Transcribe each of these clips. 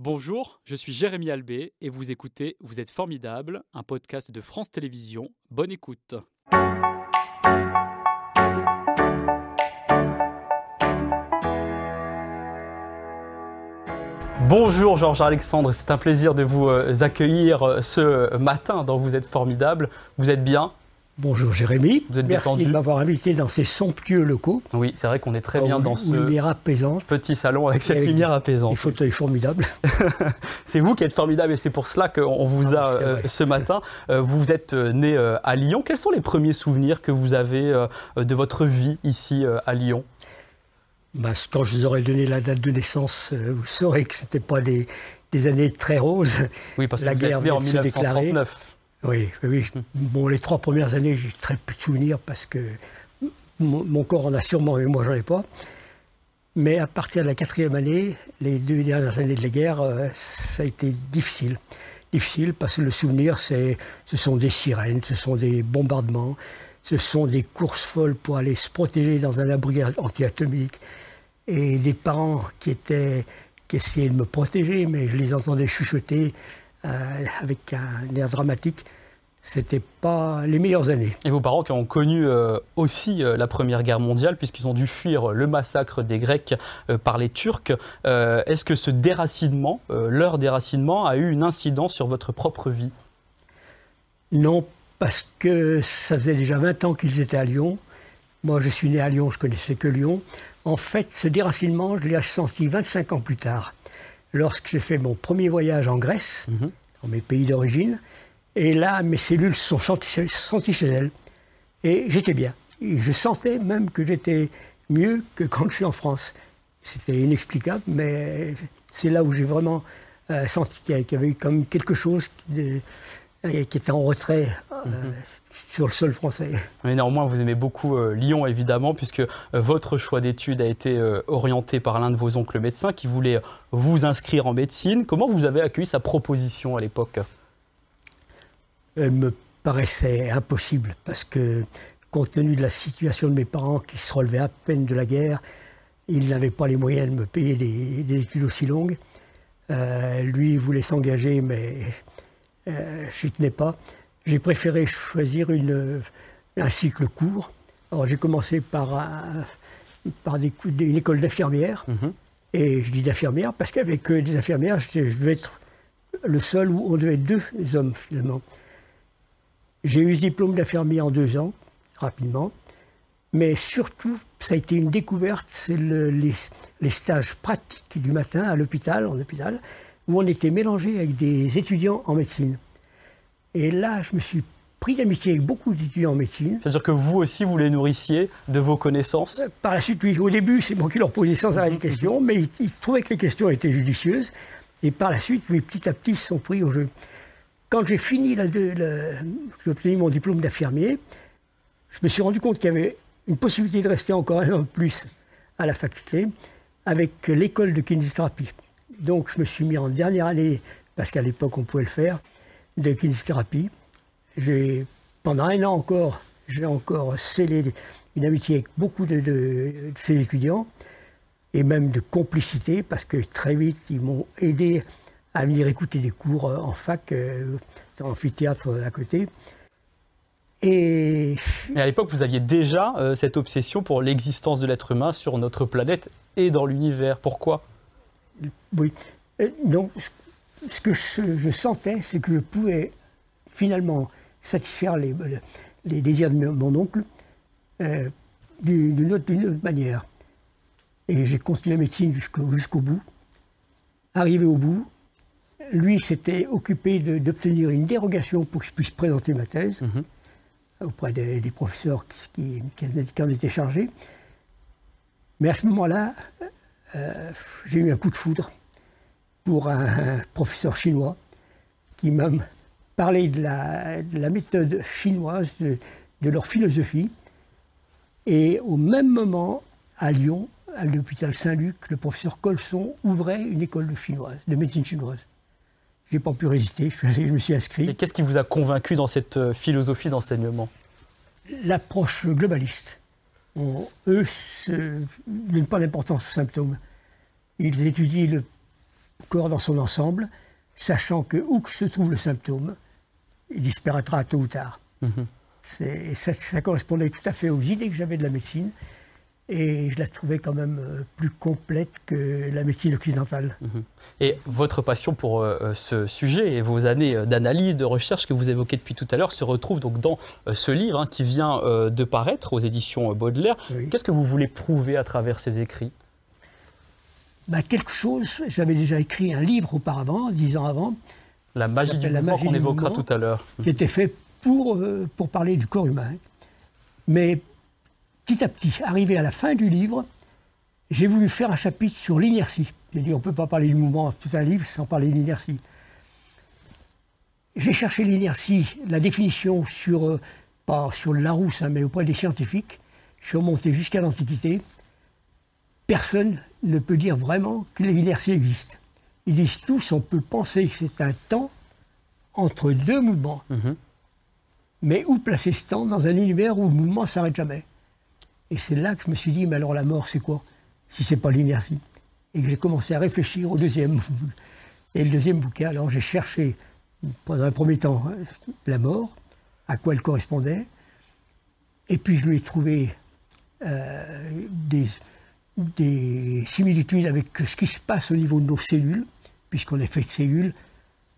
Bonjour, je suis Jérémy Albé et vous écoutez Vous êtes formidable, un podcast de France Télévisions. Bonne écoute. Bonjour Georges Alexandre, c'est un plaisir de vous euh, accueillir euh, ce matin dans Vous êtes formidable. Vous êtes bien Bonjour Jérémy, Vous êtes merci détendu de m'avoir invité dans ces somptueux locaux. Oui, c'est vrai qu'on est très bien dans ce lumière apaisante, petit salon avec cette avec lumière des apaisante. fauteuils formidables. C'est vous qui êtes formidable et c'est pour cela qu'on vous a Ah, c'est euh, ce matin. Euh, vous êtes euh, né euh, à Lyon. Quels sont les premiers souvenirs que vous avez de votre vie ici à Lyon? Bah, quand je vous aurais donné la date de naissance, vous saurez que ce n'était pas des, des années très roses. Oui, parce que La vous êtes guerre né en vient de se déclarer. 1939. Oui. Bon, les trois premières années, j'ai très peu de souvenirs parce que mon, mon corps en a sûrement, mais moi, j'en ai pas. Mais à partir de la quatrième année, les deux dernières années de la guerre, euh, ça a été difficile. Difficile parce que le souvenir, c'est, ce sont des sirènes, ce sont des bombardements, ce sont des courses folles pour aller se protéger dans un abri anti-atomique. Et des parents qui étaient qui essayaient de me protéger, mais je les entendais chuchoter euh, avec un air dramatique. C'était pas les meilleures années. Et vos parents qui ont connu euh, aussi euh, la Première Guerre mondiale, puisqu'ils ont dû fuir le massacre des Grecs par les Turcs, est-ce que ce déracinement, leur déracinement, a eu une incidence sur votre propre vie? Non, parce que ça faisait déjà 20 ans qu'ils étaient à Lyon. Moi, je suis né à Lyon, je connaissais que Lyon. En fait, ce déracinement, je l'ai senti 25 ans plus tard, lorsque j'ai fait mon premier voyage en Grèce, Mhm. dans mes pays d'origine. Et là, mes cellules se sont senties, senties chez elles. Et j'étais bien. Et je sentais même que j'étais mieux que quand je suis en France. C'était inexplicable, mais c'est là où j'ai vraiment euh, senti qu'il y avait- avait comme quelque chose de- euh, qui était en retrait euh, sur le sol français. Mais néanmoins, vous aimez beaucoup euh, Lyon, évidemment, puisque euh, votre choix d'études a été orienté par l'un de vos oncles médecins qui voulait vous inscrire en médecine. Comment vous avez accueilli sa proposition à l'époque? Elle me paraissait impossible parce que, compte tenu de la situation de mes parents qui se relevaient à peine de la guerre, ils n'avaient pas les moyens de me payer des, des études aussi longues. Euh, lui il voulait s'engager, mais euh, je n'y tenais pas. J'ai préféré choisir une, un cycle court. Alors j'ai commencé par, un- par des, cou- une école d'infirmière. Mhm. Et je dis d'infirmière parce qu'avec euh, des infirmières, je, je devais être le seul où on devait être deux hommes finalement. J'ai eu ce diplôme d'infirmier en deux ans, rapidement. Mais surtout, ça a été une découverte, c'est le- les, les stages pratiques du matin à l'hôpital, en hôpital, où on était mélangé avec des étudiants en médecine. Et là, je me suis pris d'amitié avec beaucoup d'étudiants en médecine. C'est-à-dire que vous aussi, vous les nourrissiez de vos connaissances? Par la suite, oui, au début, c'est moi qui leur posais sans arrêt des questions, mais ils, ils trouvaient que les questions étaient judicieuses. Et par la suite, oui, petit à petit, ils se sont pris au jeu. Quand j'ai fini, la- j'ai obtenu mon diplôme d'infirmier, je me suis rendu compte qu'il y avait une possibilité de rester encore un an de plus à la faculté avec l'école de kinésithérapie. Donc, je me suis mis en dernière année, parce qu'à l'époque, on pouvait le faire, de kinésithérapie. Pendant un an encore, j'ai encore scellé une amitié avec beaucoup de, ces étudiants et même de complicité parce que très vite ils m'ont aidé à venir écouter des cours euh, en fac, euh, dans l'amphithéâtre à côté. Et Mais à l'époque, vous aviez déjà euh, cette obsession pour l'existence de l'être humain sur notre planète et dans l'univers. Pourquoi? Oui, donc ce- que je, je sentais, c'est que je pouvais finalement satisfaire les, les désirs de mon oncle euh, d'une autre, manière. Et j'ai continué la médecine jusqu'au bout. Arrivé au bout, lui s'était occupé d'obtenir une dérogation pour que je puisse présenter ma thèse Mhm. auprès des, des professeurs qui, qui en étaient chargés. Mais à ce moment-là, euh, j'ai eu un coup de foudre pour un professeur chinois qui m'a parlé de la, de la méthode chinoise, de, de leur philosophie. Et au même moment, à Lyon, à l'hôpital Saint-Luc, le professeur Colson ouvrait une école de chinoise, de médecine chinoise. Je n'ai pas pu résister, je, suis allé- je me suis inscrit. Et qu'est-ce qui vous a convaincu dans cette euh, philosophie d'enseignement? L'approche globaliste. On- eux se- donnent pas d'importance aux symptômes. Ils étudient le corps dans son ensemble, sachant que où que se trouve le symptôme, il disparaîtra tôt ou tard. Mhm. Ça, ça, correspondait tout à fait aux idées que j'avais de la médecine et je la trouvais quand même euh, plus complète que la médecine occidentale. Mhm. Et votre passion pour euh, euh, ce sujet et vos années d'analyse, de recherche que vous évoquez depuis tout à l'heure se retrouvent donc dans ce livre hein, qui vient de paraître aux éditions Baudelaire. Qu'est-ce que vous voulez prouver à travers ces écrits? Bah, Quelque chose, j'avais déjà écrit un livre auparavant, dix ans avant. La magie du mouvement qu'on évoquera tout à l'heure. Qui était fait pour, pour parler du corps humain. Mais petit à petit, arrivé à la fin du livre, j'ai voulu faire un chapitre sur l'inertie. J'ai dit, on ne peut pas parler du mouvement tout un livre sans parler de l'inertie. J'ai cherché l'inertie, la définition sur, euh, pas sur le Larousse, hein, mais auprès des scientifiques. Je suis remonté jusqu'à l'Antiquité. Personne ne peut dire vraiment que l'inertie existe. Ils disent tous, on peut penser que c'est un temps entre deux mouvements. Mhm. Mais où placer ce temps dans un univers où le mouvement ne s'arrête jamais? Et c'est là que je me suis dit, mais alors la mort, c'est quoi Si c'est pas l'inertie? Et j'ai commencé à réfléchir au deuxième. Et le deuxième bouquin, alors j'ai cherché, pendant un premier temps, la mort, à quoi elle correspondait. Et puis je lui ai trouvé euh, des, des similitudes avec ce qui se passe au niveau de nos cellules, puisqu'on est fait de cellules.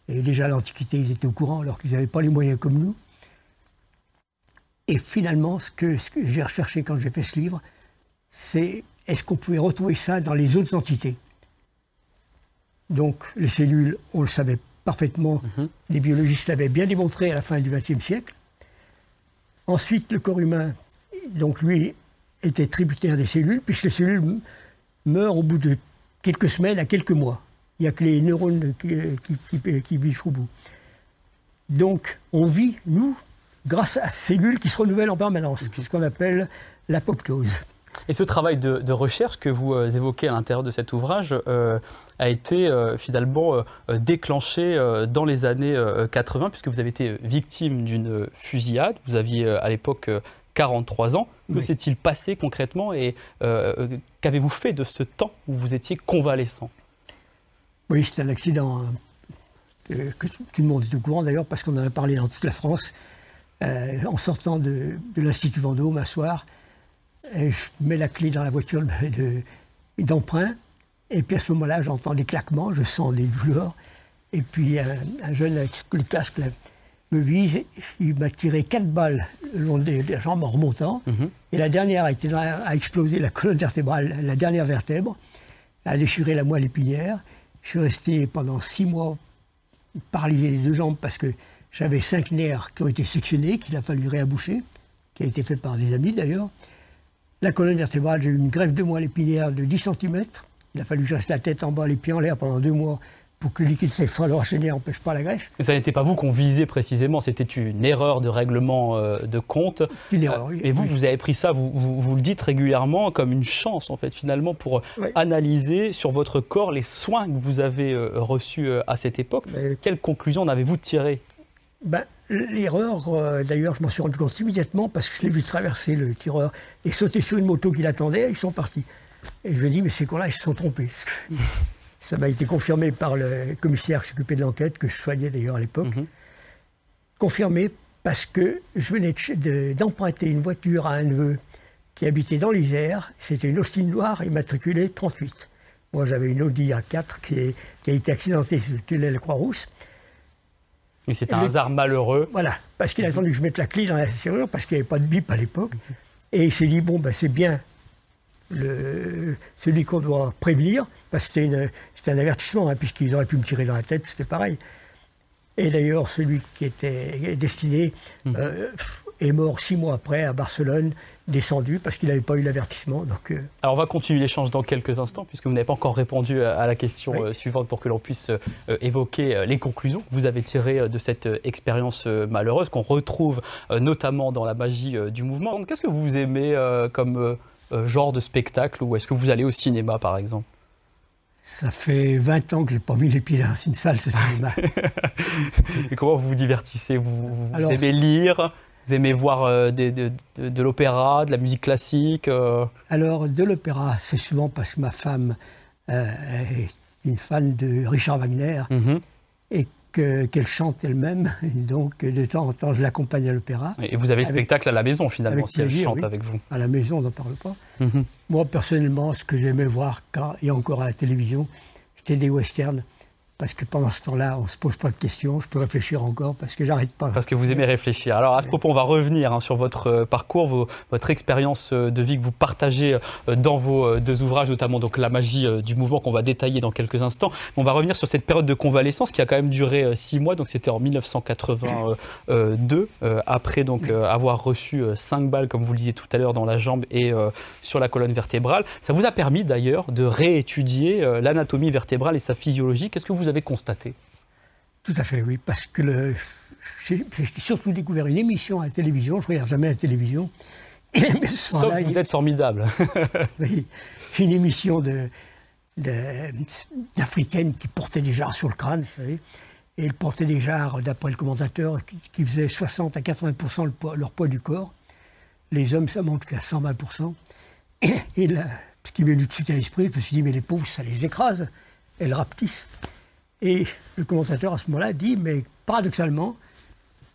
Et déjà à l'Antiquité, ils étaient au courant, alors qu'ils n'avaient pas les moyens comme nous. Et finalement, ce que, ce que j'ai recherché quand j'ai fait ce livre, c'est est-ce qu'on pouvait retrouver ça dans les autres entités? Donc, les cellules, on le savait parfaitement, mhm. les biologistes l'avaient bien démontré à la fin du XXe siècle. Ensuite, le corps humain, donc lui, était tributaire des cellules, puisque les cellules meurent au bout de quelques semaines à quelques mois. Il n'y a que les neurones qui, qui, qui vivent au bout. Donc, on vit, nous, grâce à cellules qui se renouvellent en permanence, ce qu'on appelle l'apoptose. Et ce travail de, recherche que vous euh, évoquez à l'intérieur de cet ouvrage euh, a été euh, finalement déclenché dans les années 80, puisque vous avez été victime d'une fusillade. Vous aviez à l'époque 43 ans. Que s'est-il passé concrètement et qu'avez-vous fait de ce temps où vous étiez convalescent? Oui, c'était un accident hein, que, tout le monde est au courant d'ailleurs, parce qu'on en a parlé dans toute la France. Euh, en sortant de, l'Institut Vendôme un soir. je mets la clé dans la voiture d'emprunt. Et puis à ce moment-là, j'entends des claquements, je sens des douleurs. Et puis un, jeune avec le casque me vise. Il m'a tiré quatre balles le long des, jambes en remontant. Mhm. Et la dernière a, été, a explosé la colonne vertébrale, la dernière vertèbre, a déchiré la moelle épinière. Je suis resté pendant six mois paralysé les deux jambes parce que j'avais cinq nerfs qui ont été sectionnés, qu'il a fallu réaboucher, qui a été fait par des amis d'ailleurs. La colonne vertébrale, j'ai eu une greffe de moelle épinière de 10 cm. Il a fallu que je reste la tête en bas, les pieds en l'air pendant deux mois pour que le liquide céphalo-enchaîné n'empêche pas la greffe. Mais ça n'était pas vous qu'on visait précisément, c'était une erreur de règlement euh, de compte. Une erreur, oui. Et vous, vous avez pris ça, vous, vous, le dites régulièrement, comme une chance, en fait, finalement, pour analyser sur votre corps les soins que vous avez euh, reçus euh, à cette époque. Quelle conclusion en avez-vous tiré ben, L'erreur, euh, d'ailleurs, je m'en suis rendu compte immédiatement parce que je l'ai vu traverser le tireur et sauter sur une moto qui l'attendait, ils sont partis. Et je me dis, mais ces cons-là, ils se sont trompés. Ça m'a été confirmé par le commissaire qui s'occupait de l'enquête, que je soignais d'ailleurs à l'époque. Mhm. Confirmé parce que je venais d'emprunter une voiture à un neveu qui habitait dans l'Isère. C'était une Austin noire immatriculée 38. Moi, j'avais une Audi A4 qui, qui a été accidentée sur le tunnel Croix-Rousse. Mais c'est un hasard malheureux. Voilà, parce qu'il a attendu que je mette la clé dans la serrure, parce qu'il n'y avait pas de bip à l'époque. Et il s'est dit, bon, ben, c'est bien le, celui qu'on doit prévenir, parce que c'était un avertissement, hein, puisqu'ils auraient pu me tirer dans la tête, c'était pareil. Et d'ailleurs, celui qui était destiné mmh. euh, est mort six mois après à Barcelone descendu parce qu'il n'avait pas eu l'avertissement. Donc, euh. Alors on va continuer l'échange dans quelques instants puisque vous n'avez pas encore répondu à la question euh, suivante pour que l'on puisse euh, évoquer les conclusions que vous avez tirées de cette expérience malheureuse qu'on retrouve notamment dans la magie du mouvement. Qu'est-ce que vous aimez comme genre de spectacle ou est-ce que vous allez au cinéma par exemple? Ça fait 20 ans que je n'ai pas mis les pieds dans une salle, ce cinéma. Et comment vous vous divertissez? Vous, vous aimez lire? Vous aimez voir euh, de, l'opéra, de la musique classique euh Alors, de l'opéra, c'est souvent parce que ma femme euh, est une fan de Richard Wagner, Mhm. et que- qu'elle chante elle-même. Donc, de temps en temps, je l'accompagne à l'opéra. Et vous avez le Avec- spectacle à la maison finalement, si elle chante oui. avec vous. À la maison, on n'en parle pas. Mhm. Moi, personnellement, ce que j'aimais voir, quand, et encore à la télévision, c'était des westerns. Parce que pendant ce temps-là, on ne se pose pas de questions. Je peux réfléchir encore parce que j'arrête pas. Parce que vous aimez réfléchir. Alors à ce propos, on va revenir hein, sur votre euh, parcours, vos- votre expérience euh, de vie que vous partagez euh, dans vos deux ouvrages, notamment donc la magie du mouvement qu'on va détailler dans quelques instants. On va revenir sur cette période de convalescence qui a quand même duré six mois. Donc c'était en 1982, euh, après donc avoir reçu cinq balles, comme vous le disiez tout à l'heure, dans la jambe et sur la colonne vertébrale. Ça vous a permis d'ailleurs de réétudier l'anatomie vertébrale et sa physiologie. Qu'est-ce que vous avez constaté Tout à fait, oui. Parce que le- j'ai surtout découvert une émission à la télévision. Je ne regarde jamais la télévision. Sauf que vous êtes formidable. Oui, une émission de, de- d'Africaines qui portaient des jarres sur le crâne, vous savez. Et elles portaient des jarres, d'après le commentateur, qui, qui faisaient 60 à 80 le poids- leur poids du corps. Les hommes, ça monte qu'à 120 Et là, ce qui m'est venu tout de suite à l'esprit, je me suis dit, mais les pauvres, ça les écrase. Elles rapetissent. Et le commentateur, à ce moment-là, dit, mais paradoxalement,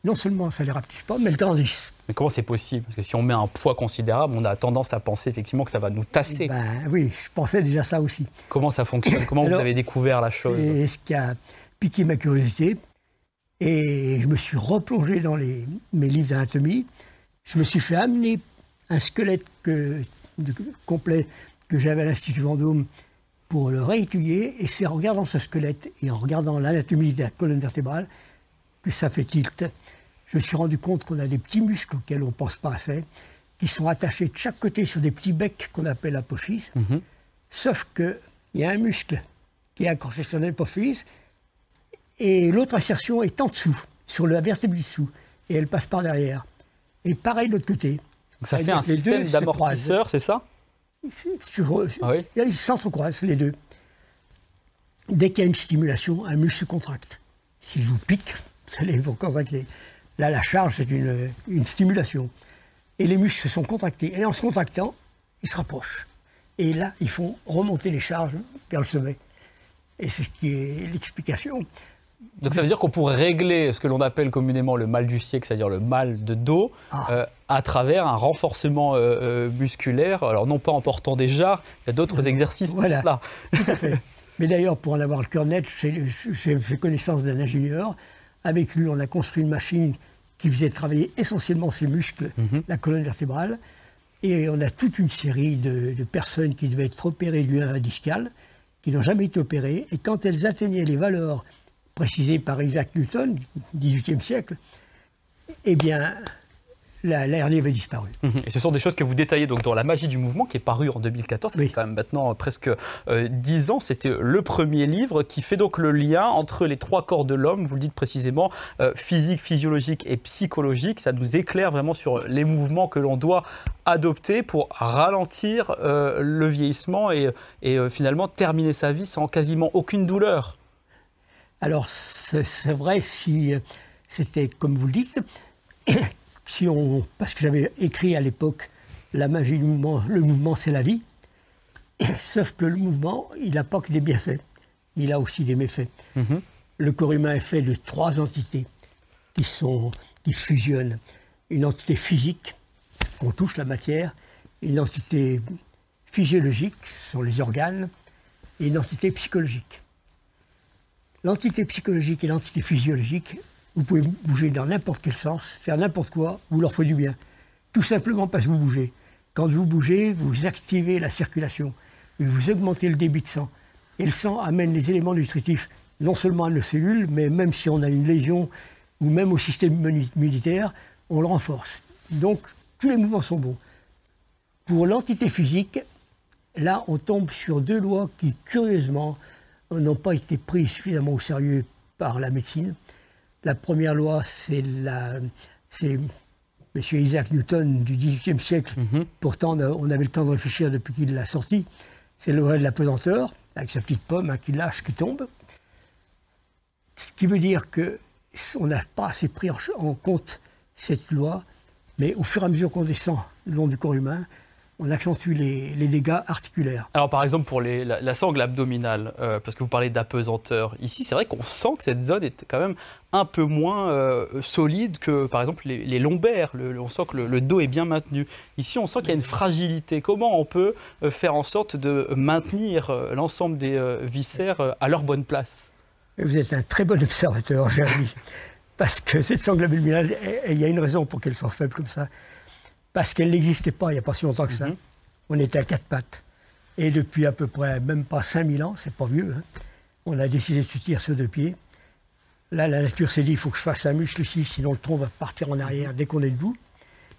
non seulement ça les rapetisse pas, mais elles grandissent. Mais comment c'est possible? Parce que si on met un poids considérable, on a tendance à penser effectivement que ça va nous tasser. Ben oui, je pensais déjà ça aussi. Comment ça fonctionne? Comment vous avez découvert la chose? C'est ce qui a piqué ma curiosité. Et je me suis replongé dans les, mes livres d'anatomie. Je me suis fait amener un squelette que- de- complet que j'avais à l'Institut Vendôme pour le réétudier. Et c'est en regardant ce squelette et en regardant l'anatomie de la colonne vertébrale que ça fait tilt. Je me suis rendu compte qu'on a des petits muscles auxquels on ne pense pas assez, qui sont attachés de chaque côté sur des petits becs qu'on appelle l'apophyse. Mhm. Sauf qu'il y a un muscle qui est accroché sur l'apophyse et l'autre insertion est en dessous, sur la vertèbre du dessous, et elle passe par derrière. Et pareil de l'autre côté. Donc ça fait un système d'amortisseur, c'est ça? Sur, Ah oui Ils s'entrecroisent, les deux. Dès qu'il y a une stimulation, un muscle se contracte. Si je vous pique, vous allez vous contracter. Là, la charge, c'est une, une stimulation. Et les muscles se sont contractés. Et en se contractant, ils se rapprochent. Et là, ils font remonter les charges vers le sommet. Et c'est ce qui est l'explication. Donc ça veut dire qu'on pourrait régler ce que l'on appelle communément le mal du siècle, c'est-à-dire le mal de dos, Ah. euh, à travers un renforcement euh, euh, musculaire. Alors non pas en portant des jarres, il y a d'autres exercices pour Voilà. cela. Tout à fait. Mais d'ailleurs, pour en avoir le cœur net, j'ai fait connaissance d'un ingénieur. Avec lui, on a construit une machine qui faisait travailler essentiellement ses muscles, la colonne vertébrale. Et on a toute une série de, de personnes qui devaient être opérées du nerf discal, qui n'ont jamais été opérées. Et quand elles atteignaient les valeurs précisées par Isaac Newton, 18e siècle, eh bien, la, la hernie avait disparu. Mhm. Et ce sont des choses que vous détaillez donc dans La magie du mouvement, qui est paru en 2014. Ça Oui. quand même maintenant euh, presque euh, 10 ans. C'était le premier livre qui fait donc le lien entre les trois corps de l'homme, vous le dites précisément, euh, physique, physiologique et psychologique. Ça nous éclaire vraiment sur les mouvements que l'on doit adopter pour ralentir euh, le vieillissement et, et, euh, finalement terminer sa vie sans quasiment aucune douleur. Alors, c'est c'est vrai si euh, c'était comme vous le dites, si on, parce que j'avais écrit à l'époque La magie du mouvement, le mouvement c'est la vie, sauf que le mouvement, il n'a pas que des bienfaits, il a aussi des méfaits. Mhm. Le corps humain est fait de trois entités qui, sont, qui fusionnent. Une entité physique, qu'on touche la matière, une entité physiologique, ce sont les organes, et une entité psychologique. L'entité psychologique et l'entité physiologique, vous pouvez bouger dans n'importe quel sens, faire n'importe quoi, vous leur faut du bien. Tout simplement parce que vous bougez. Quand vous bougez, vous activez la circulation, vous augmentez le débit de sang. Et le sang amène les éléments nutritifs non seulement à nos cellules, mais même si on a une lésion ou même au système immunitaire, on le renforce. Donc tous les mouvements sont bons. Pour l'entité physique, là, on tombe sur deux lois qui, curieusement, n'ont pas été prises suffisamment au sérieux par la médecine. La première loi, c'est la, c'est M. Isaac Newton du XVIIIe siècle. Pourtant, on avait le temps de réfléchir depuis qu'il l'a sorti. C'est la loi de la pesanteur, avec sa petite pomme hein, qui lâche, qui tombe. Ce qui veut dire que on n'a pas assez pris en compte cette loi, mais au fur et à mesure qu'on descend le long du corps humain, on accentue les, les dégâts articulaires. Alors par exemple pour les- la, la sangle abdominale, euh, parce que vous parlez d'apesanteur, ici c'est vrai qu'on sent que cette zone est quand même un peu moins euh, solide que par exemple les, les lombaires. Le- le- on sent que le, le dos est bien maintenu. Ici on sent qu'il y a une fragilité. Comment on peut euh, faire en sorte de maintenir l'ensemble des euh, viscères à leur bonne place? Vous êtes un très bon observateur, Jérémy. Parce que cette sangle abdominale, il y a une raison pour qu'elle soit faible comme ça. Parce qu'elle n'existait pas il n'y a pas si longtemps que ça. Mhm. On était à quatre pattes. Et depuis à peu près même pas 5000 ans, c'est pas vieux, hein, on a décidé de se tirer sur deux pieds. Là, la nature s'est dit, il faut que je fasse un muscle ici, sinon le tronc va partir en arrière dès qu'on est debout.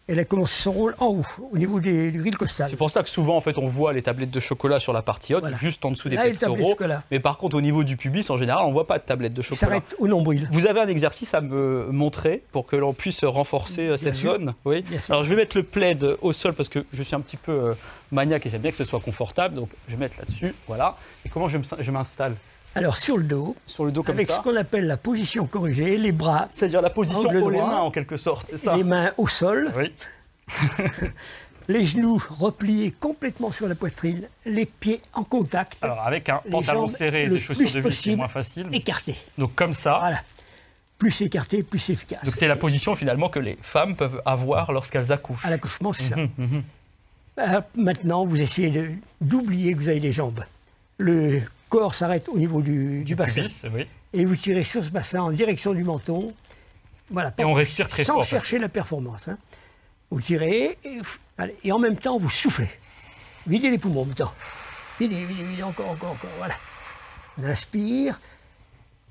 Elle a commencé son rôle en haut, au niveau des, du grille costale. C'est pour ça que souvent en fait on voit les tablettes de chocolat sur la partie haute, Voilà. juste en dessous des Là, de pectoraux. chocolat. Mais par contre au niveau du pubis en général on voit pas de tablettes de chocolat. s'arrête au nombril. Vous avez un exercice à me montrer pour que l'on puisse renforcer euh, cette sûr. zone Oui. Alors je vais mettre le plaid au sol parce que je suis un petit peu euh, maniaque et j'aime bien que ce soit confortable. Donc je vais mettre là-dessus. Voilà. Et comment je me- je m'installe? Alors sur le dos, Sur le dos comme avec ça ce qu'on appelle la position corrigée, les bras, C'est-à-dire la position haut les mains en quelque sorte, c'est ça les mains au sol, Oui. les genoux repliés complètement sur la poitrine, les pieds en contact, Alors avec un pantalon serré et des chaussures de vie, c'est moins facile. écartés. Donc comme ça. Voilà. Plus écarté, plus efficace. Donc c'est la position finalement que les femmes peuvent avoir lorsqu'elles accouchent. À l'accouchement, c'est ça. Mhm, mhm. Euh, maintenant, vous essayez d'oublier que vous avez des jambes. Le corps s'arrête au niveau du, du bassin. Pubis, oui. Et vous tirez sur ce bassin en direction du menton. Voilà, Et on respire très sans fort. chercher la performance. hein. Vous tirez et, pff, allez, et en même temps vous soufflez. Videz les poumons en même temps. Videz, videz, videz, encore, encore, encore. Voilà. On inspire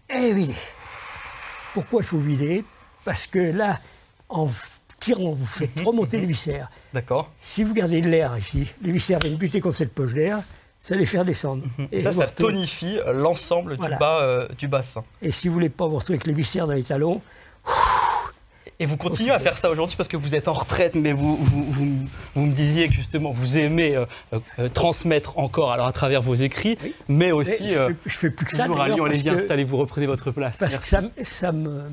et videz. Pourquoi il faut vider? Parce que là, en tirant, vous faites remonter les viscères. D'accord. Si vous gardez de l'air ici, les viscères viennent buter contre cette poche d'air, ça les faire descendre. Et ça, ça retrouvez- tonifie euh, l'ensemble Voilà. du bas euh, du bassin. Et si vous voulez pas vous retrouver avec les viscères dans les talons, Et vous continuez à faire ça aujourd'hui parce que vous êtes en retraite, mais vous, vous, vous- vous me disiez que justement vous aimez euh, euh, transmettre encore alors à travers vos écrits, Oui. mais mais aussi je, euh, fais, je fais plus que ça. toujours à Lyon. Allez-y, installez-vous, reprenez votre place. Parce que ça, me- ça, me,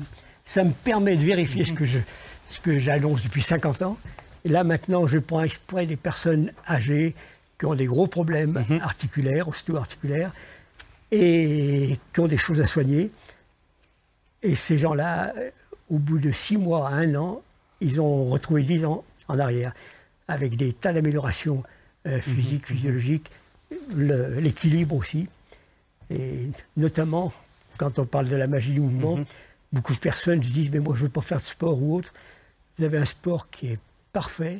ça me permet de vérifier ce que je ce que j'annonce depuis 50 ans. Et là, maintenant, je prends exprès des personnes âgées qui ont des gros problèmes Mhm. articulaires, ostéo-articulaires, et qui ont des choses à soigner. Et ces gens-là, euh, au bout de 6 mois à 1 an, ils ont retrouvé 10 ans en arrière, avec des tas d'améliorations euh, physiques, physiologiques, le- l'équilibre aussi. Et notamment, quand on parle de la magie du mouvement, beaucoup de personnes se disent Mais moi, je ne veux pas faire de sport ou autre. Vous avez un sport qui est parfait,